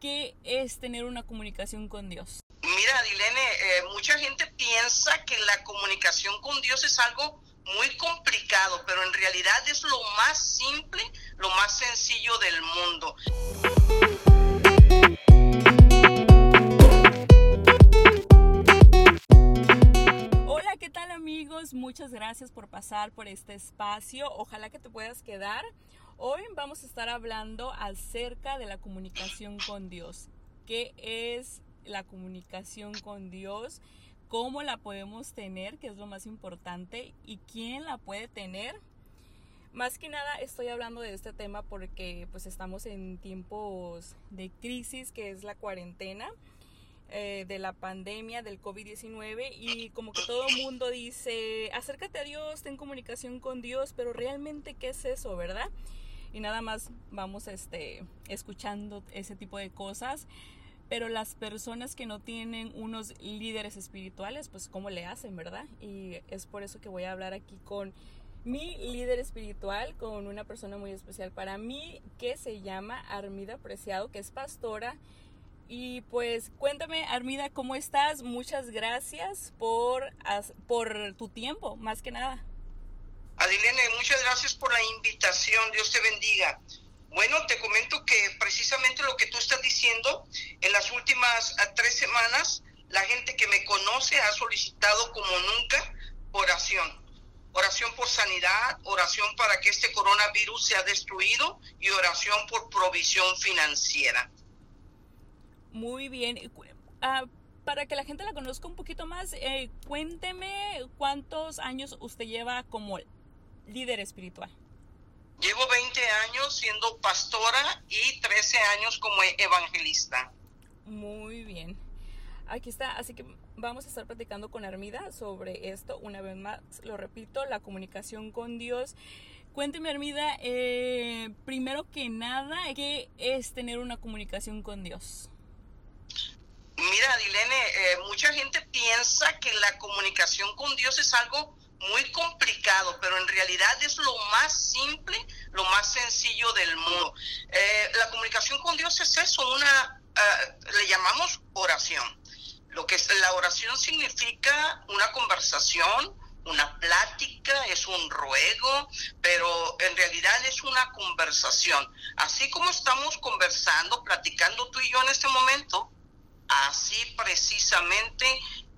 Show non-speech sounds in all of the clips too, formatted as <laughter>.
¿qué es tener una comunicación con Dios? Mira, Dilene, eh, mucha gente piensa que la comunicación con Dios es algo muy complicado, pero en realidad es lo más simple, lo más sencillo del mundo. Hola, ¿qué tal amigos? Muchas gracias por pasar por este espacio. Ojalá que te puedas quedar. Hoy vamos a estar hablando acerca de la comunicación con Dios. ¿Qué es la comunicación con Dios? ¿Cómo la podemos tener? Que es lo más importante. ¿Y quién la puede tener? Más que nada estoy hablando de este tema porque pues estamos en tiempos de crisis que es la cuarentena eh, de la pandemia del COVID-19 y como que todo el mundo dice acércate a Dios, ten comunicación con Dios, pero realmente qué es eso, ¿verdad? Y nada más vamos este, escuchando ese tipo de cosas. Pero las personas que no tienen unos líderes espirituales, pues cómo le hacen, ¿verdad? Y es por eso que voy a hablar aquí con mi líder espiritual, con una persona muy especial para mí, que se llama Armida Preciado, que es pastora. Y pues cuéntame, Armida, ¿cómo estás? Muchas gracias por, por tu tiempo, más que nada. Adilene, muchas gracias por la invitación. Dios te bendiga. Bueno, te comento que precisamente lo que tú estás diciendo, en las últimas ah, tres semanas, la gente que me conoce ha solicitado como nunca oración. Oración por sanidad, oración para que este coronavirus sea destruido y oración por provisión financiera. Muy bien. Ah, para que la gente la conozca un poquito más, eh, cuénteme cuántos años usted lleva como líder espiritual? Llevo 20 años siendo pastora y 13 años como evangelista. Muy bien. Aquí está, así que vamos a estar platicando con Armida sobre esto. Una vez más, lo repito, la comunicación con Dios. Cuénteme, Armida, eh, primero que nada, ¿qué es tener una comunicación con Dios? Mira, Dilene, eh, mucha gente piensa que la comunicación con Dios es algo muy complicado, pero en realidad es lo más simple, lo más sencillo del mundo. Eh, la comunicación con Dios es eso, una, eh, le llamamos oración. Lo que es, la oración significa una conversación, una plática, es un ruego, pero en realidad es una conversación. Así como estamos conversando, platicando tú y yo en este momento, así precisamente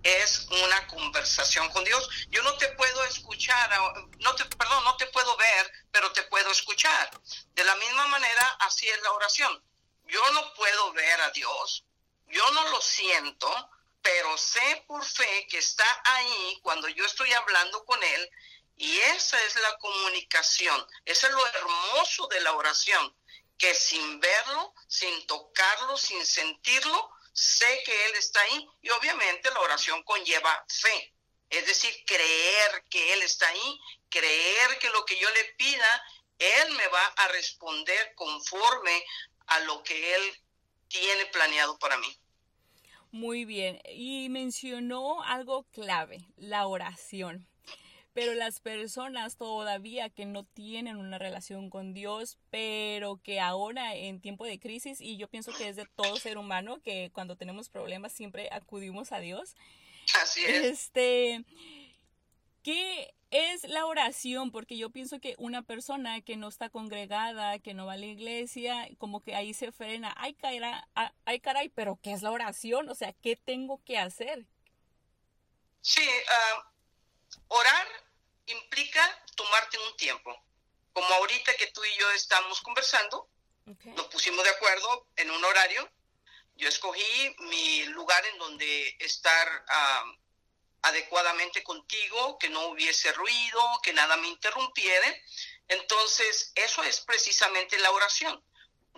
es una conversación con Dios. Yo no te puedo escuchar, no te, perdón, no te puedo ver, pero te puedo escuchar. De la misma manera, así es la oración. Yo no puedo ver a Dios, yo no lo siento, pero sé por fe que está ahí cuando yo estoy hablando con Él y esa es la comunicación, ese es lo hermoso de la oración, que sin verlo, sin tocarlo, sin sentirlo, sé que Él está ahí y obviamente la oración conlleva fe, es decir, creer que Él está ahí, creer que lo que yo le pida, Él me va a responder conforme a lo que Él tiene planeado para mí. Muy bien, y mencionó algo clave, la oración. Pero las personas todavía que no tienen una relación con Dios, pero que ahora en tiempo de crisis, y yo pienso que es de todo ser humano, que cuando tenemos problemas siempre acudimos a Dios. Así es. Este, ¿qué es la oración? Porque yo pienso que una persona que no está congregada, que no va a la iglesia, como que ahí se frena, ay caray, ay caray, pero ¿qué es la oración? O sea, ¿qué tengo que hacer? Sí, uh Orar implica tomarte un tiempo. Como ahorita que tú y yo estamos conversando, nos pusimos de acuerdo en un horario. Yo escogí mi lugar en donde estar adecuadamente contigo, que no hubiese ruido, que nada me interrumpiera. Entonces, eso es precisamente la oración.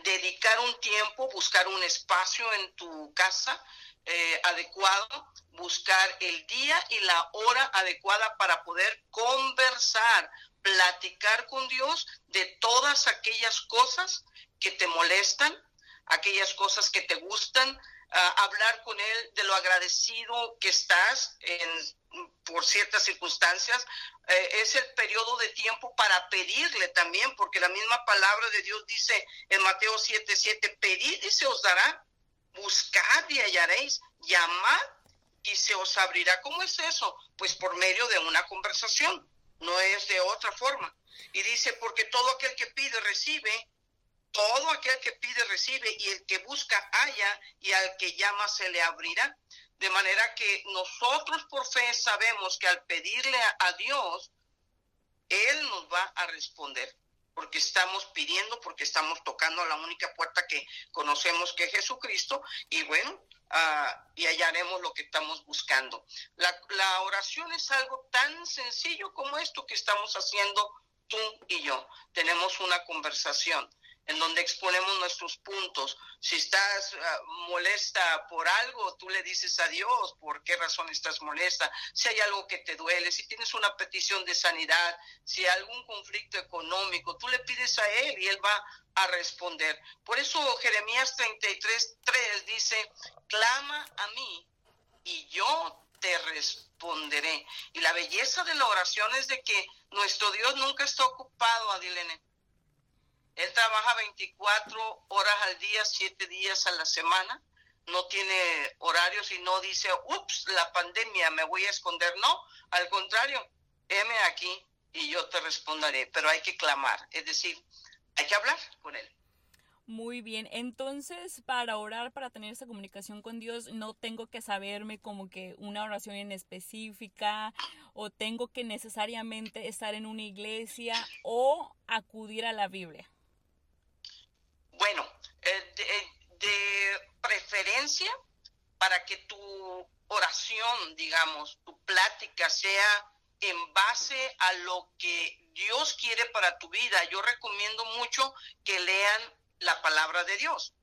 Dedicar un tiempo, buscar un espacio en tu casa eh, adecuado, buscar el día y la hora adecuada para poder conversar, platicar con Dios de todas aquellas cosas que te molestan, aquellas cosas que te gustan, hablar con Él de lo agradecido que estás por ciertas circunstancias. Eh, es el periodo de tiempo para pedirle también, porque la misma palabra de Dios dice en Mateo 7:7, pedid y se os dará buscad y hallaréis, llamad y se os abrirá. ¿Cómo es eso? Pues por medio de una conversación, no es de otra forma. Y dice, porque todo aquel que pide recibe, todo aquel que pide recibe, y el que busca halla, y al que llama se le abrirá. De manera que nosotros por fe sabemos que al pedirle a, Dios, Él nos va a responder porque estamos pidiendo, porque estamos tocando la única puerta que conocemos que es Jesucristo, y bueno, uh, y hallaremos lo que estamos buscando. La, la, oración es algo tan sencillo como esto que estamos haciendo tú y yo. Tenemos una conversación en donde exponemos nuestros puntos. Si estás ah, molesta por algo, tú le dices a Dios por qué razón estás molesta. Si hay algo que te duele, si tienes una petición de sanidad, si hay algún conflicto económico, tú le pides a Él y Él va a responder. Por eso Jeremías 33, 3 dice, clama a mí y yo te responderé. Y la belleza de la oración es de que nuestro Dios nunca está ocupado, Adilene él trabaja 24 horas al día, 7 días a la semana. No tiene horarios y no dice, ups, la pandemia, me voy a esconder. No, al contrario, heme aquí y yo te responderé. Pero hay que clamar, es decir, hay que hablar con Él. Muy bien, entonces para orar, para tener esa comunicación con Dios, no tengo que saberme como que una oración en específica o tengo que necesariamente estar en una iglesia o acudir a la Biblia. Bueno, eh, eh, de, preferencia para que tu oración, digamos, tu plática sea en base a lo que Dios quiere para tu vida. Yo recomiendo mucho que lean la palabra de Dios.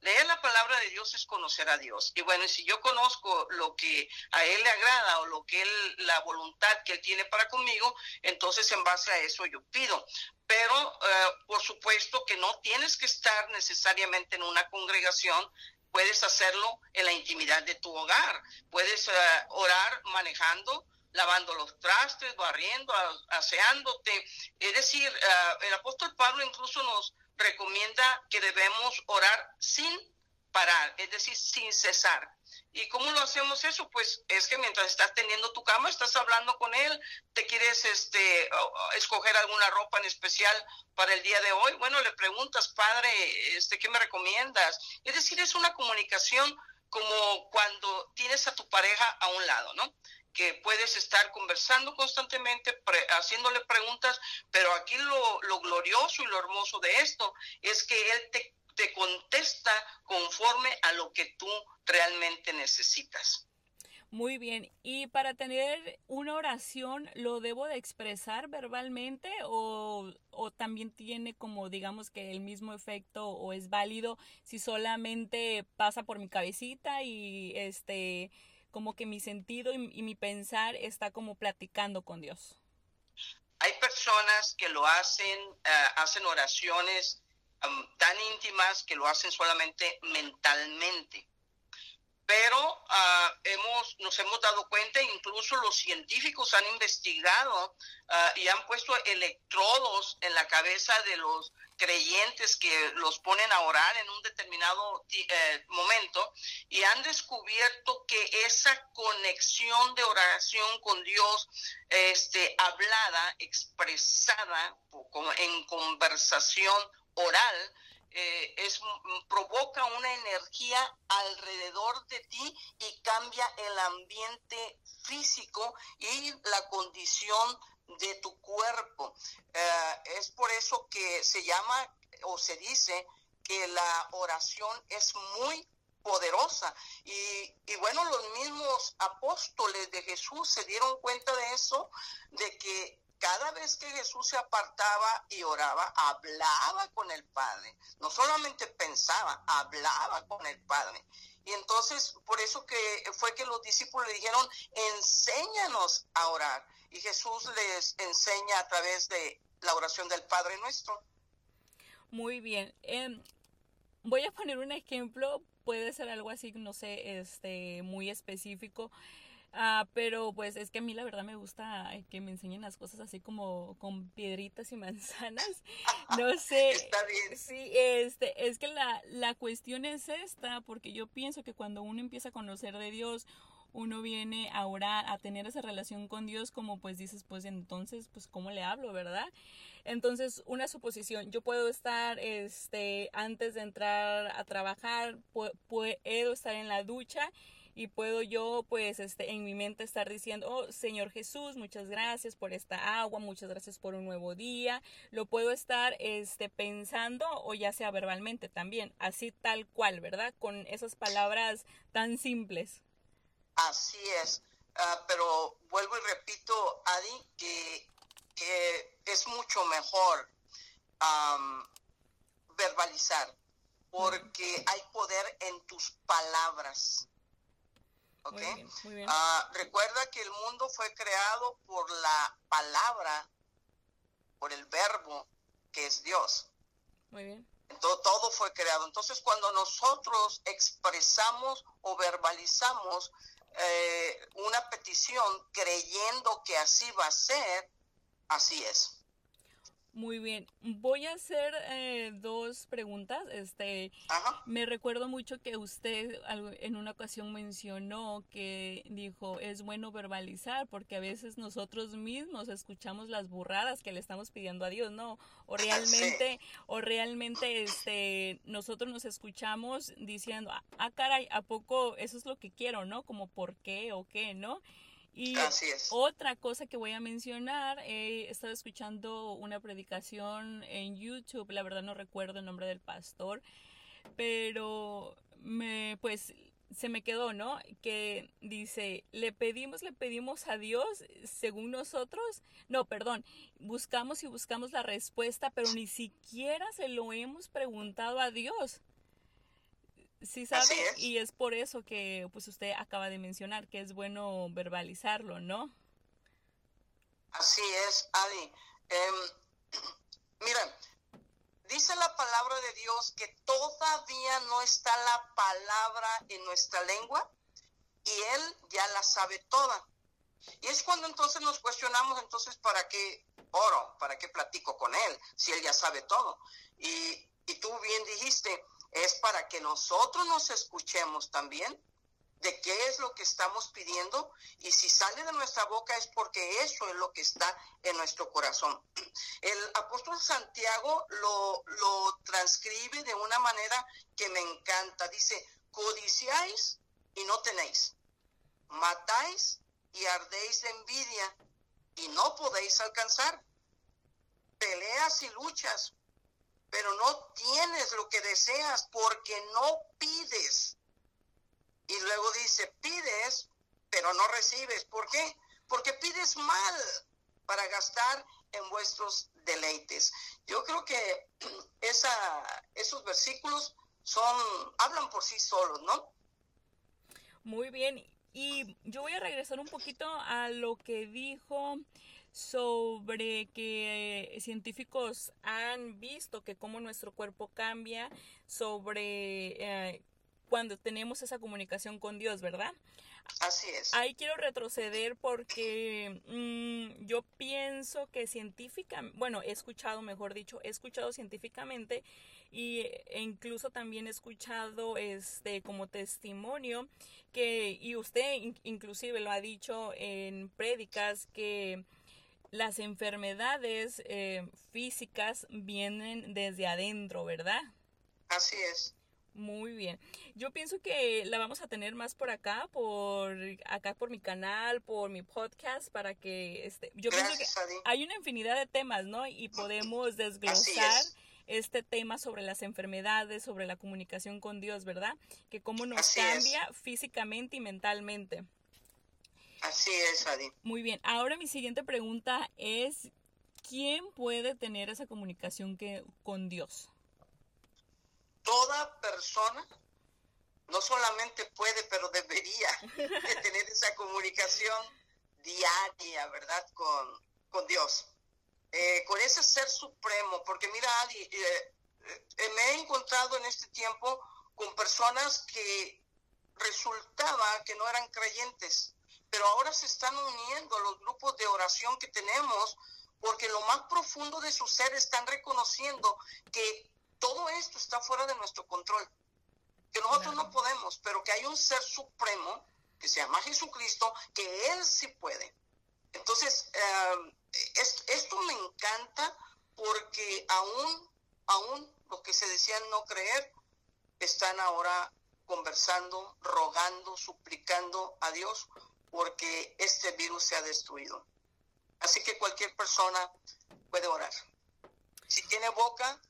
Leer la palabra de Dios es conocer a Dios. Y bueno, si yo conozco lo que a Él le agrada o lo que Él, la voluntad que Él tiene para conmigo, entonces en base a eso yo pido. Pero eh, por supuesto que no tienes que estar necesariamente en una congregación puedes hacerlo en la intimidad de tu hogar. Puedes eh, orar manejando, lavando los trastes, barriendo, aseándote. Es decir, eh, el apóstol Pablo incluso nos recomienda que debemos orar sin parar, es decir, sin cesar. ¿Y cómo lo hacemos eso? Pues es que mientras estás teniendo tu cama, estás hablando con él, te quieres este, escoger alguna ropa en especial para el día de hoy, bueno, le preguntas, padre, este, ¿qué me recomiendas? Es decir, es una comunicación como cuando tienes a tu pareja a un lado, ¿no? Que puedes estar conversando constantemente, haciéndole preguntas, pero aquí lo, lo, glorioso y lo hermoso de esto es que Él te, te contesta conforme a lo que tú realmente necesitas. Muy bien, y para tener una oración, ¿lo debo de expresar verbalmente o, o, también tiene como digamos que el mismo efecto o es válido si solamente pasa por mi cabecita y este como que mi sentido y, mi pensar está como platicando con Dios. Hay personas que lo hacen, eh, hacen oraciones tan íntimas que lo hacen solamente mentalmente. Pero ah, hemos, nos hemos dado cuenta, incluso los científicos han investigado ah, y han puesto electrodos en la cabeza de los creyentes que los ponen a orar en un determinado eh, momento y han descubierto que esa conexión de oración con Dios, este, hablada, expresada en conversación oral, eh, es, provoca una energía alrededor de ti y cambia el ambiente físico y la condición de tu cuerpo. Eh, es por eso que se llama o se dice que la oración es muy poderosa. Y, y, bueno, los mismos apóstoles de Jesús se dieron cuenta de eso, de que cada vez que Jesús se apartaba y oraba, hablaba con el Padre. No solamente pensaba, hablaba con el Padre. Y entonces, por eso que fue que los discípulos le dijeron, enséñanos a orar. Y Jesús les enseña a través de la oración del Padre nuestro. Muy bien. Em, voy a poner un ejemplo, puede ser algo así, no sé, este, muy específico. Ah, pero pues es que a mí la verdad me gusta que me enseñen las cosas así como con piedritas y manzanas. <laughs> No sé. Está bien. Sí, este, es que la, la cuestión es esta, porque yo pienso que cuando uno empieza a conocer de Dios, uno viene a orar, a tener esa relación con Dios, como pues dices, pues entonces, pues cómo le hablo, ¿verdad? Entonces, una suposición, yo puedo estar, este, antes de entrar a trabajar, puedo estar en la ducha y puedo yo pues este en mi mente estar diciendo, "Oh, Señor Jesús, muchas gracias por esta agua, muchas gracias por un nuevo día." Lo puedo estar este pensando o ya sea verbalmente también, así tal cual, ¿verdad? Con esas palabras tan simples. Así es, ah, pero vuelvo y repito, Adi, que, es mucho mejor verbalizar, porque hay poder en tus palabras. ¿Ok? Ah, recuerda que el mundo fue creado por la palabra, por el verbo que es Dios. Muy bien. Todo, todo fue creado. Entonces, cuando nosotros expresamos o verbalizamos eh, una petición creyendo que así va a ser, así es. Muy bien, voy a hacer eh, dos preguntas. Este, me recuerdo mucho que usted en una ocasión mencionó que dijo es bueno verbalizar porque a veces nosotros mismos escuchamos las burradas que le estamos pidiendo a Dios, ¿no? O realmente, o realmente, este, nosotros nos escuchamos diciendo, ah, ah, caray, a poco eso es lo que quiero, ¿no? Como por qué o qué, ¿no? Y otra cosa que voy a mencionar, he estado escuchando una predicación en YouTube, la verdad no recuerdo el nombre del pastor, pero me pues se me quedó, ¿no? Que dice, le pedimos, le pedimos a Dios según nosotros. No, perdón, buscamos y buscamos la respuesta, pero ni siquiera se lo hemos preguntado a Dios. Sí, sabe, y es por eso que pues usted acaba de mencionar que es bueno verbalizarlo, ¿no? Así es, Adi. Em, <clears throat> mira, dice la palabra de Dios que todavía no está la palabra en nuestra lengua y Él ya la sabe toda. Y es cuando entonces nos cuestionamos, entonces, ¿para qué oro? ¿Para qué platico con Él? Si Él ya sabe todo. Y, y tú bien dijiste, es para que nosotros nos escuchemos también de qué es lo que estamos pidiendo y si sale de nuestra boca es porque eso es lo que está en nuestro corazón. El apóstol Santiago lo, lo transcribe de una manera que me encanta. Dice, codiciáis y no tenéis, matáis y ardéis de envidia y no podéis alcanzar. Peleas y luchas pero no tienes lo que deseas porque no pides. Y luego dice, pides, pero no recibes. ¿Por qué? Porque pides mal para gastar en vuestros deleites. Yo creo que <clears throat> esa, esos versículos son, hablan por sí solos, ¿no? Muy bien. Y yo voy a regresar un poquito a lo que dijo sobre que científicos han visto que cómo nuestro cuerpo cambia sobre eh, cuando tenemos esa comunicación con Dios, ¿verdad? Así es. Ahí quiero retroceder porque mm, yo pienso que científicamente, bueno, he escuchado, mejor dicho, he escuchado científicamente y, e incluso también he escuchado este como testimonio que, y usted inclusive lo ha dicho en prédicas, que las enfermedades eh, físicas vienen desde adentro, ¿verdad? Así es. Muy bien. Yo pienso que la vamos a tener más por acá, por acá por mi canal, por mi podcast, para que este, yo pienso que hay una infinidad de temas, ¿no? Y podemos desglosar este tema sobre las enfermedades, sobre la comunicación con Dios, ¿verdad? Que cómo nos cambia físicamente y mentalmente. Así es, Adi. Muy bien. Ahora mi siguiente pregunta es, ¿quién puede tener esa comunicación que, con Dios? Toda persona no solamente puede, pero debería <laughs> tener esa comunicación diaria, ¿verdad? Con, con Dios. Eh, con ese ser supremo, porque mira, Adi, eh, eh, me he encontrado en este tiempo con personas que resultaba que no eran creyentes, pero ahora se están uniendo los grupos de oración que tenemos porque lo más profundo de su ser están reconociendo que todo esto está fuera de nuestro control, que nosotros no podemos, pero que hay un ser supremo que se llama Jesucristo, que Él sí puede. Entonces, eh, esto me encanta porque aún, aún los que se decían no creer, están ahora conversando, rogando, suplicando a Dios porque este virus se ha destruido. Así que cualquier persona puede orar. Si tiene boca,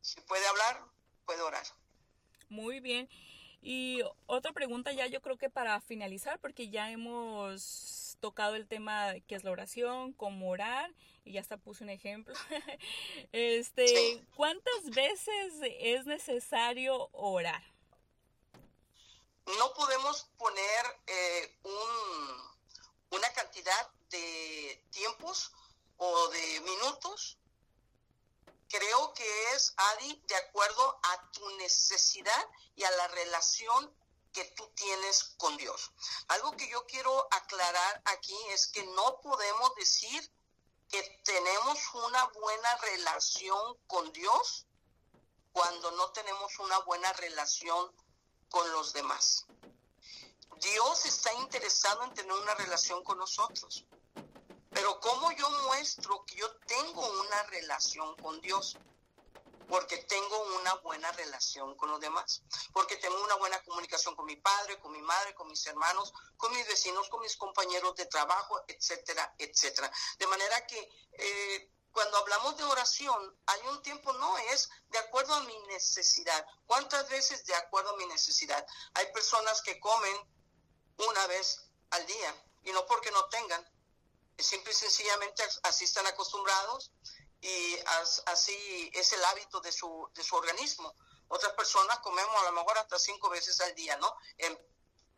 si puede hablar, puede orar. Muy bien. Y otra pregunta ya yo creo que para finalizar, porque ya hemos tocado el tema qué es la oración, cómo orar, y ya hasta puse un ejemplo. <laughs> este, ¿cuántas veces es necesario orar? No podemos poner eh, un, una cantidad de tiempos o de minutos creo que es, Adi, de acuerdo a tu necesidad y a la relación que tú tienes con Dios. Algo que yo quiero aclarar aquí es que no podemos decir que tenemos una buena relación con Dios cuando no tenemos una buena relación con los demás. Dios está interesado en tener una relación con nosotros. Pero ¿cómo yo muestro que yo tengo una relación con Dios? Porque tengo una buena relación con los demás, porque tengo una buena comunicación con mi padre, con mi madre, con mis hermanos, con mis vecinos, con mis compañeros de trabajo, etcétera, etcétera. De manera que eh, cuando hablamos de oración, hay un tiempo, no es de acuerdo a mi necesidad. ¿Cuántas veces de acuerdo a mi necesidad? Hay personas que comen una vez al día y no porque no tengan, simple y sencillamente así están acostumbrados y así es el hábito de su, de su organismo. Otras personas comemos a lo mejor hasta cinco veces al día, ¿no? En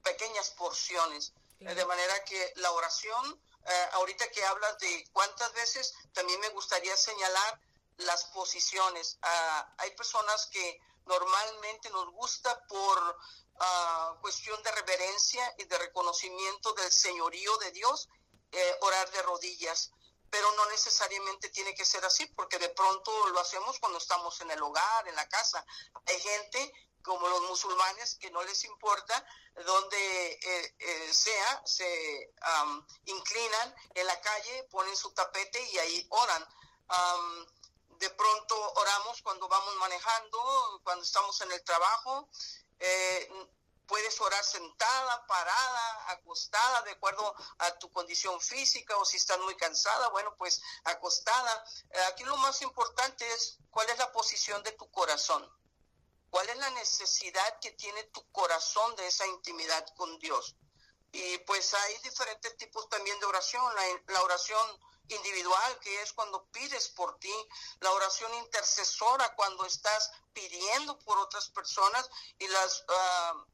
pequeñas porciones. De manera que la oración, eh, ahorita que hablas de cuántas veces, también me gustaría señalar las posiciones. Ah, hay personas que normalmente nos gusta por ah, cuestión de reverencia y de reconocimiento del señorío de Dios eh, orar de rodillas, pero no necesariamente tiene que ser así, porque de pronto lo hacemos cuando estamos en el hogar, en la casa. Hay gente como los musulmanes que no les importa donde eh, eh, sea, se inclinan en la calle, ponen su tapete y ahí oran. de pronto oramos cuando vamos manejando, cuando estamos en el trabajo. Puedes orar sentada, parada, acostada, de acuerdo a tu condición física o si estás muy cansada, bueno, pues acostada. Eh, aquí lo más importante es cuál es la posición de tu corazón. ¿Cuál es la necesidad que tiene tu corazón de esa intimidad con Dios? Y pues hay diferentes tipos también de oración. La, oración individual, que es cuando pides por ti, la oración intercesora, cuando estás pidiendo por otras personas, y las uh,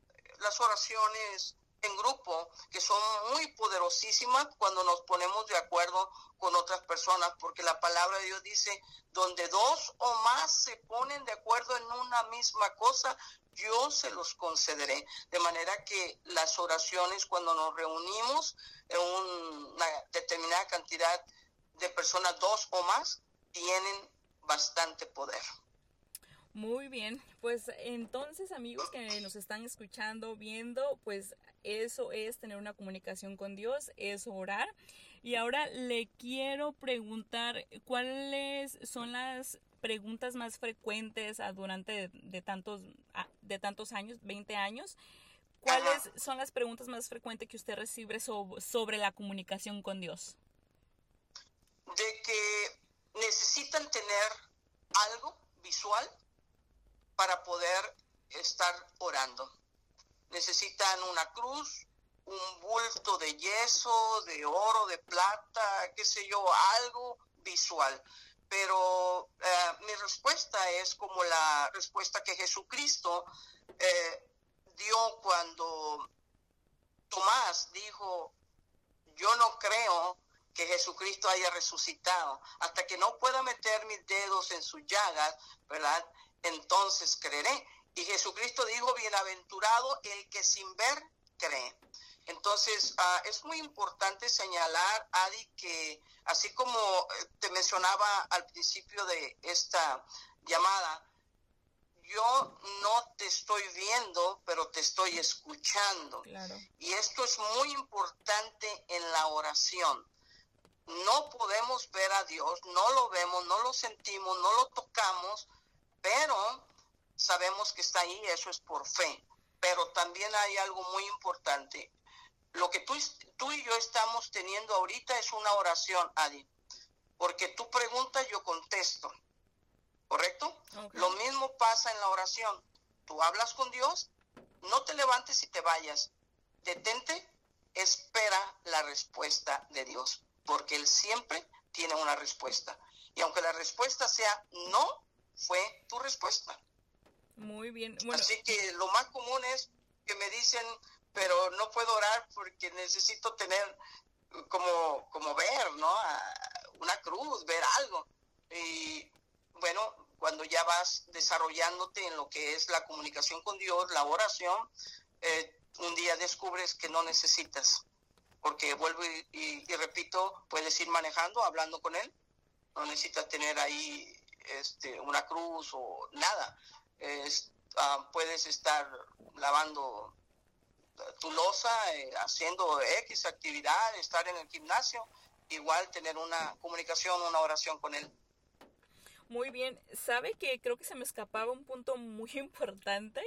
las oraciones en grupo, que son muy poderosísimas cuando nos ponemos de acuerdo con otras personas, porque la palabra de Dios dice, donde dos o más se ponen de acuerdo en una misma cosa, yo se los concederé. De manera que las oraciones, cuando nos reunimos en una determinada cantidad de personas, dos o más, tienen bastante poder. Muy bien, pues entonces amigos que nos están escuchando, viendo, pues eso es tener una comunicación con Dios, es orar. Y ahora le quiero preguntar cuáles son las preguntas más frecuentes durante de, tantos, de tantos años, 20 años. ¿Cuáles son las preguntas más frecuentes que usted recibe sobre la comunicación con Dios? De que necesitan tener algo visual para poder estar orando. Necesitan una cruz, un bulto de yeso, de oro, de plata, qué sé yo, algo visual. Pero eh, mi respuesta es como la respuesta que Jesucristo eh, dio cuando Tomás dijo, yo no creo que Jesucristo haya resucitado, hasta que no pueda meter mis dedos en sus llagas, ¿verdad? Entonces creeré. Y Jesucristo dijo, bienaventurado el que sin ver cree. Entonces, ah, es muy importante señalar, Adi, que así como eh, te mencionaba al principio de esta llamada, yo no te estoy viendo, pero te estoy escuchando. Y esto es muy importante en la oración. No podemos ver a Dios, no lo vemos, no lo sentimos, no lo tocamos, pero sabemos que está ahí, eso es por fe. Pero también hay algo muy importante. Lo que tú, tú y yo estamos teniendo ahorita es una oración, Adi. Porque tú preguntas, yo contesto. ¿Correcto? Lo mismo pasa en la oración. Tú hablas con Dios, no te levantes y te vayas. Detente, espera la respuesta de Dios, porque Él siempre tiene una respuesta. Y aunque la respuesta sea no, fue tu respuesta. Muy bien. Así que lo más común es que me dicen, pero no puedo orar porque necesito tener como, como ver, ¿no? Una cruz, ver algo. Y bueno, cuando ya vas desarrollándote en lo que es la comunicación con Dios, la oración, eh, un día descubres que no necesitas, porque vuelvo y, repito, puedes ir manejando, hablando con Él, no necesitas tener ahí este, una cruz o nada. Ah, puedes estar lavando tu losa, eh, haciendo X actividad, estar en el gimnasio, igual tener una comunicación, una oración con Él. Muy bien, sabe que creo que se me escapaba un punto muy <laughs> importante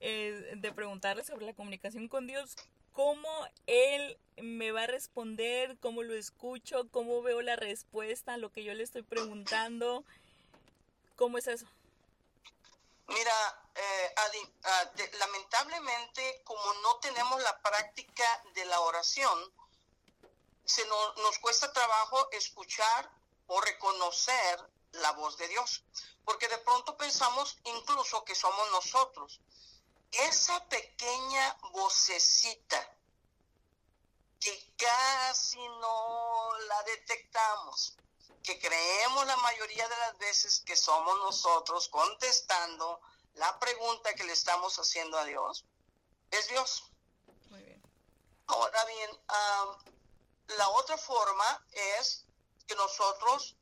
eh, de preguntarle sobre la comunicación con Dios. ¿Cómo Él me va a responder? ¿Cómo lo escucho? ¿Cómo veo la respuesta a lo que yo le estoy preguntando? ¿Cómo es eso? Mira, eh, ah, lamentablemente, como no tenemos la práctica de la oración, se nos cuesta trabajo escuchar o reconocer la voz de Dios, porque de pronto pensamos incluso que somos nosotros. Esa pequeña vocecita que casi no la detectamos, que creemos la mayoría de las veces que somos nosotros contestando la pregunta que le estamos haciendo a Dios, es Dios. Muy bien. Ahora bien, la otra forma es que nosotros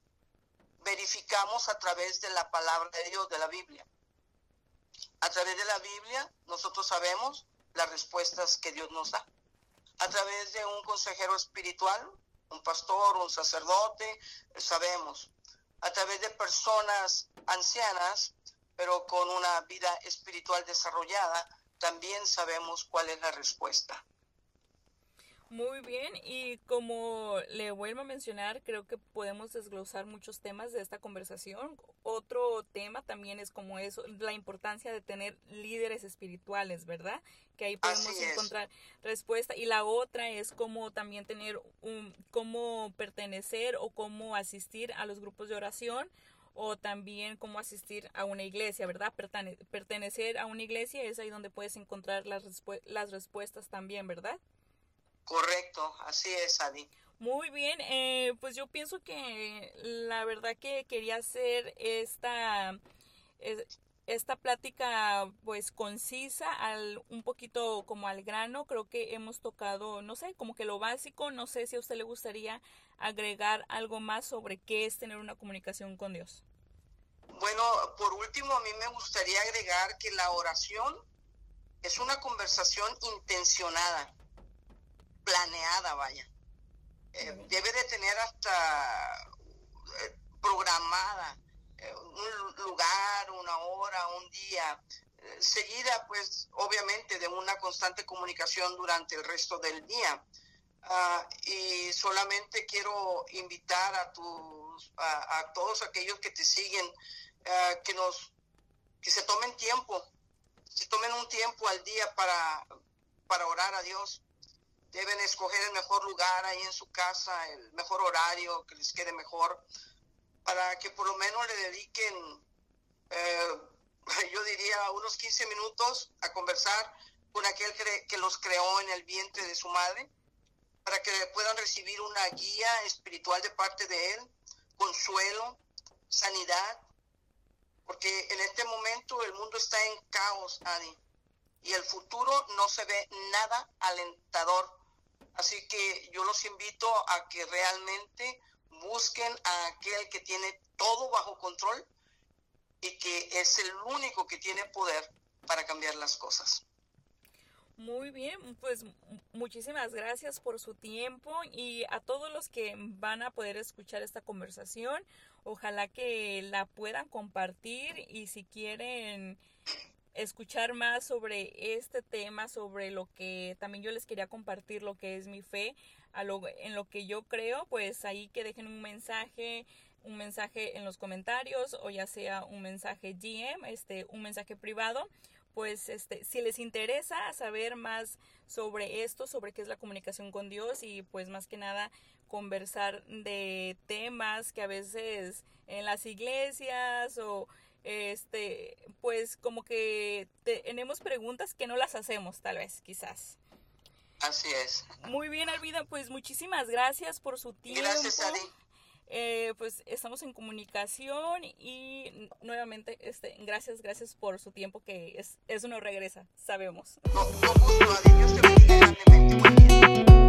verificamos a través de la palabra de Dios, de la Biblia. A través de la Biblia nosotros sabemos las respuestas que Dios nos da. A través de un consejero espiritual, un pastor, un sacerdote, sabemos. A través de personas ancianas, pero con una vida espiritual desarrollada, también sabemos cuál es la respuesta. Muy bien, y como le vuelvo a mencionar, creo que podemos desglosar muchos temas de esta conversación. Otro tema también es como eso, la importancia de tener líderes espirituales, ¿verdad? Que ahí podemos encontrar respuesta. Y la otra es como también tener un, cómo pertenecer o cómo asistir a los grupos de oración o también cómo asistir a una iglesia, ¿verdad? pertenecer a una iglesia es ahí donde puedes encontrar las, las respuestas también, ¿verdad? Correcto, así es, Adi. Muy bien, eh, pues yo pienso que la verdad que quería hacer esta, esta plática pues concisa, al, un poquito como al grano, creo que hemos tocado, no sé, como que lo básico, no sé si a usted le gustaría agregar algo más sobre qué es tener una comunicación con Dios. Bueno, por último, a mí me gustaría agregar que la oración es una conversación intencionada planeada, vaya. Eh, debe de tener hasta eh, programada eh, un lugar, una hora, un día, seguida pues obviamente de una constante comunicación durante el resto del día. Ah, y solamente quiero invitar a tus a, todos aquellos que te siguen ah, que nos que se tomen tiempo se tomen un tiempo al día para para orar a Dios deben escoger el mejor lugar ahí en su casa, el mejor horario que les quede mejor, para que por lo menos le dediquen, eh, <laughs> yo diría, unos 15 minutos a conversar con aquel que, los creó en el vientre de su madre, para que puedan recibir una guía espiritual de parte de él, consuelo, sanidad, porque en este momento el mundo está en caos, Adi. y el futuro no se ve nada alentador. Así que yo los invito a que realmente busquen a aquel que tiene todo bajo control y que es el único que tiene poder para cambiar las cosas. Muy bien, pues muchísimas gracias por su tiempo y a todos los que van a poder escuchar esta conversación, ojalá que la puedan compartir y si quieren escuchar más sobre este tema, sobre lo que también yo les quería compartir, lo que es mi fe, a lo, en lo que yo creo, pues ahí que dejen un mensaje, un mensaje en los comentarios o ya sea un mensaje GM, este, un mensaje privado pues este, si les interesa saber más sobre esto, sobre qué es la comunicación con Dios y pues más que nada conversar de temas que a veces en las iglesias o este pues como que tenemos preguntas que no las hacemos tal vez quizás. Así es. Muy bien, Alvida, pues muchísimas gracias por su tiempo. Gracias. Eh, pues estamos en comunicación y nuevamente este, gracias, gracias por su tiempo que es, eso no regresa, sabemos. No.